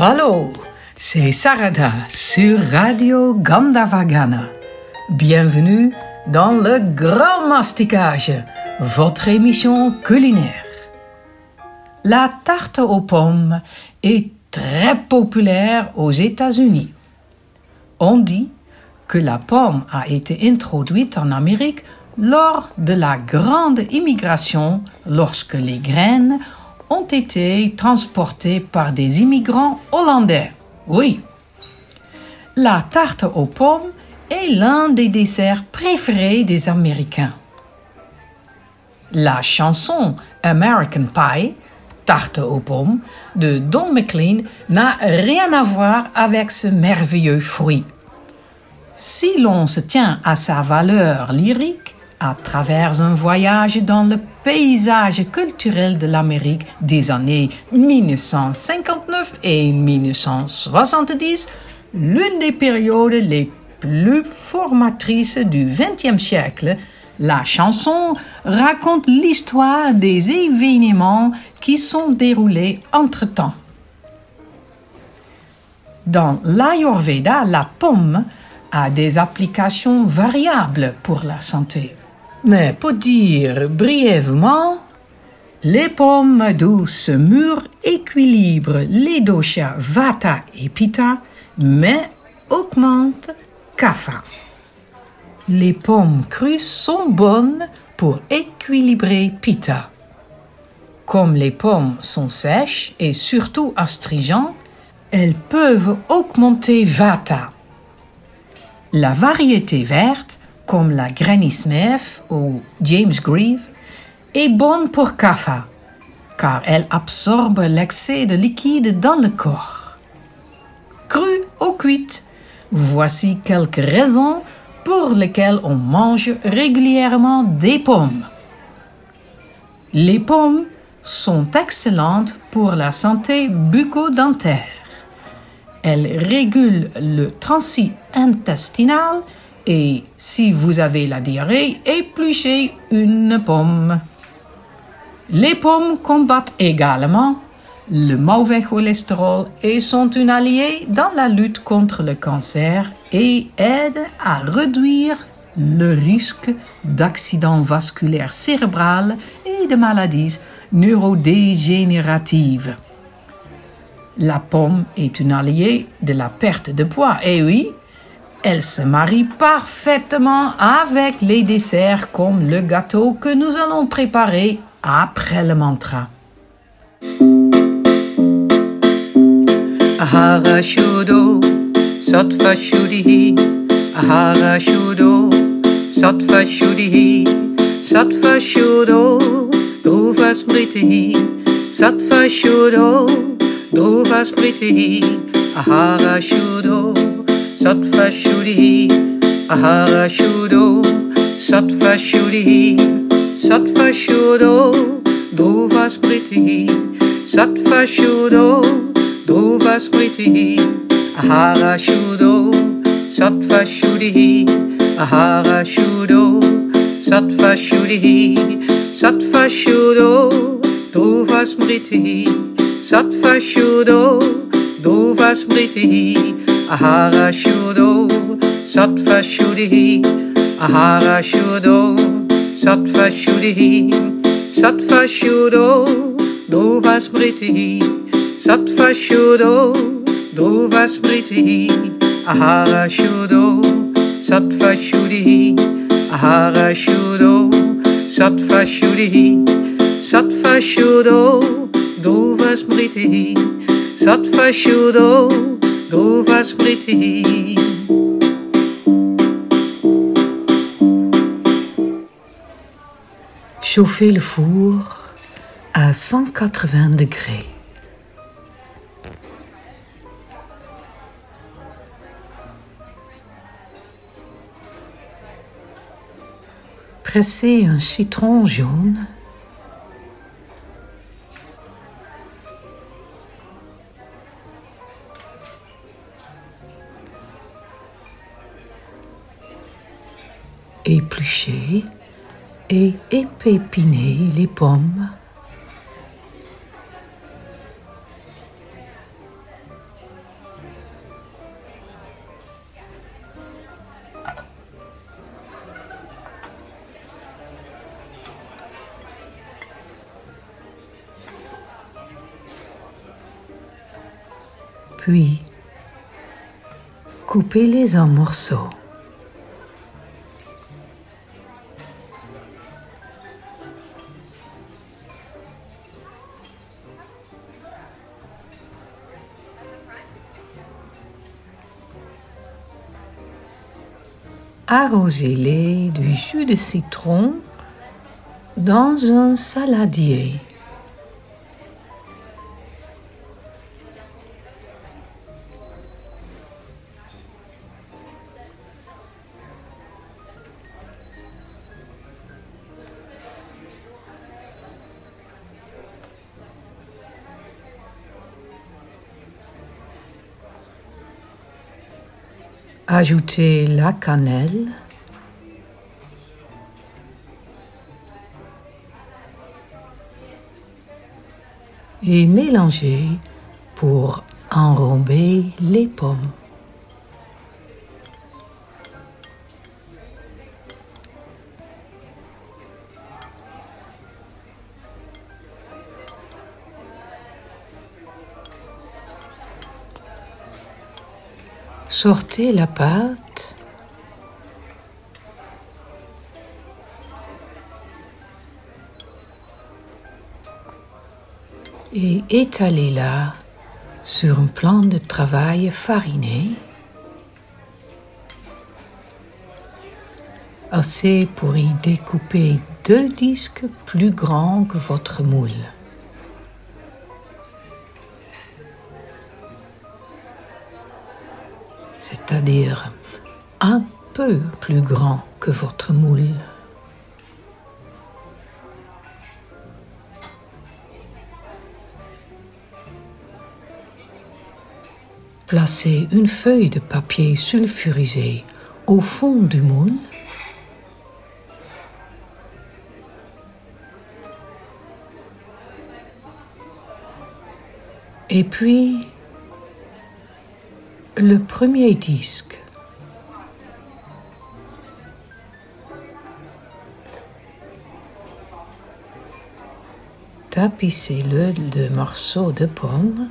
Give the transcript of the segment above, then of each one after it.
Hallo, c'est Sarada sur Radio Gandavagana. Bienvenue dans le Grand Masticage, votre émission culinaire. La tarte aux pommes est très populaire aux États-Unis. On dit que la pomme a été introduite en Amérique lors de la grande immigration lorsque les graines ont été transportées par des immigrants hollandais. Oui. La tarte aux pommes est l'un des desserts préférés des Américains. La chanson American Pie, tarte aux pommes, de Don McLean n'a rien à voir avec ce merveilleux fruit. Si l'on se tient à sa valeur lyrique, à travers un voyage dans le paysage culturel de l'Amérique des années 1959 et 1970, l'une des périodes les plus formatrices du XXe siècle, la chanson raconte l'histoire des événements qui sont déroulés entre-temps. Dans l'Ayurveda, la pomme a des applications variables pour la santé. Mais pour dire brièvement, les pommes douces mûres équilibrent les doshas Vata et Pitta, mais augmentent Kapha. Les pommes crues sont bonnes pour équilibrer Pitta. Comme les pommes sont sèches et surtout astringentes, elles peuvent augmenter Vata. La variété verte comme la Granny Smith ou James Grieve, est bonne pour Kapha, car elle absorbe l'excès de liquide dans le corps. Cru ou cuite, voici quelques raisons pour lesquelles on mange régulièrement des pommes. Les pommes sont excellentes pour la santé bucco-dentaire. Elles régulent le transit intestinal et si vous avez la diarrhée, épluchez une pomme. Les pommes combattent également le mauvais cholestérol et sont un allié dans la lutte contre le cancer et aident à réduire le risque d'accidents vasculaires cérébrales et de maladies neurodégénératives. La pomme est un allié de la perte de poids. Et oui, elle se marie parfaitement avec les desserts comme le gâteau que nous allons préparer après le mantra. Ahara Shudo, Sattva Shuddhi, Ahara Shudo, Sattva Shuddhi, Sattva Shudo, Dhruva Smriti, Sattva Shudo, Dhruva Smriti, Ahara Shudo, Sattva Shuddhi, Ahara Shudo, Sattva Shuddhi, Sattva Shudo, Dhruva Smriti, Sattva Shudo, Dhruva Smriti, Ahara Shudo, Sattva Shuddhi, Ahara Shudo, Sattva Shuddhi, Sattva Shudo, Dhruva Smriti, Sattva Shudo, Dhruva Smriti, Ahara Shudo, Sattva Shuddhi, Ahara Shudo, Sattva Shuddhi, Sattva Shudo, Dhruva Smriti, Sattva Shudo, Dhruva Smriti, Ahara Shudo, Sattva Shuddhi, Ahara Shudo, Sattva Shuddhi, Sattva Shudo, Dhruva Smriti, Sattva Shudo, Chauffez le four à 180 degrés. Pressez un citron jaune. éplucher et épépiner les pommes. Puis, coupez-les en morceaux. Arrosez-les du jus de citron dans un saladier. Ajoutez la cannelle. Et mélangez pour enrober les pommes. Sortez la pâte. Et étalez-la sur un plan de travail fariné, assez pour y découper deux disques plus grands que votre moule. C'est-à-dire un peu plus grand que votre moule. Placez une feuille de papier sulfurisé au fond du moule et puis le premier disque. Tapissez-le de morceaux de pommes.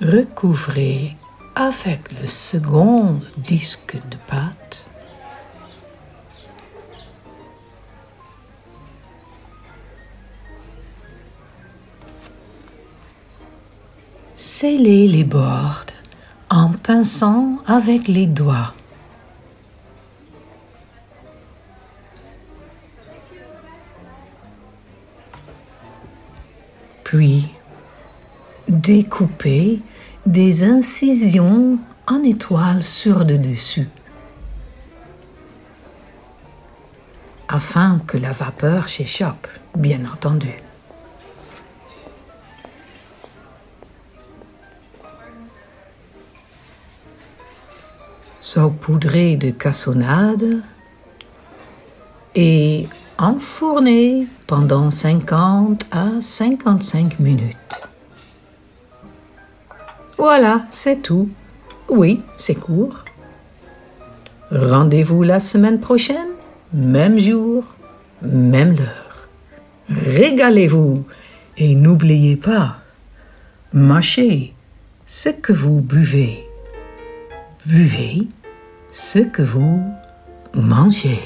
Recouvrez avec le second disque de pâte. Scellez les bords en pinçant avec les doigts. Puis, découpez des incisions en étoile sur le dessus. Afin que la vapeur s'échappe, bien entendu. Saupoudré de cassonade et enfourné pendant 50 à 55 minutes. Voilà, c'est tout. Oui, c'est court. Rendez-vous la semaine prochaine, même jour, même heure. Régalez-vous et n'oubliez pas, mâchez ce que vous buvez. Buvez ce que vous mangez.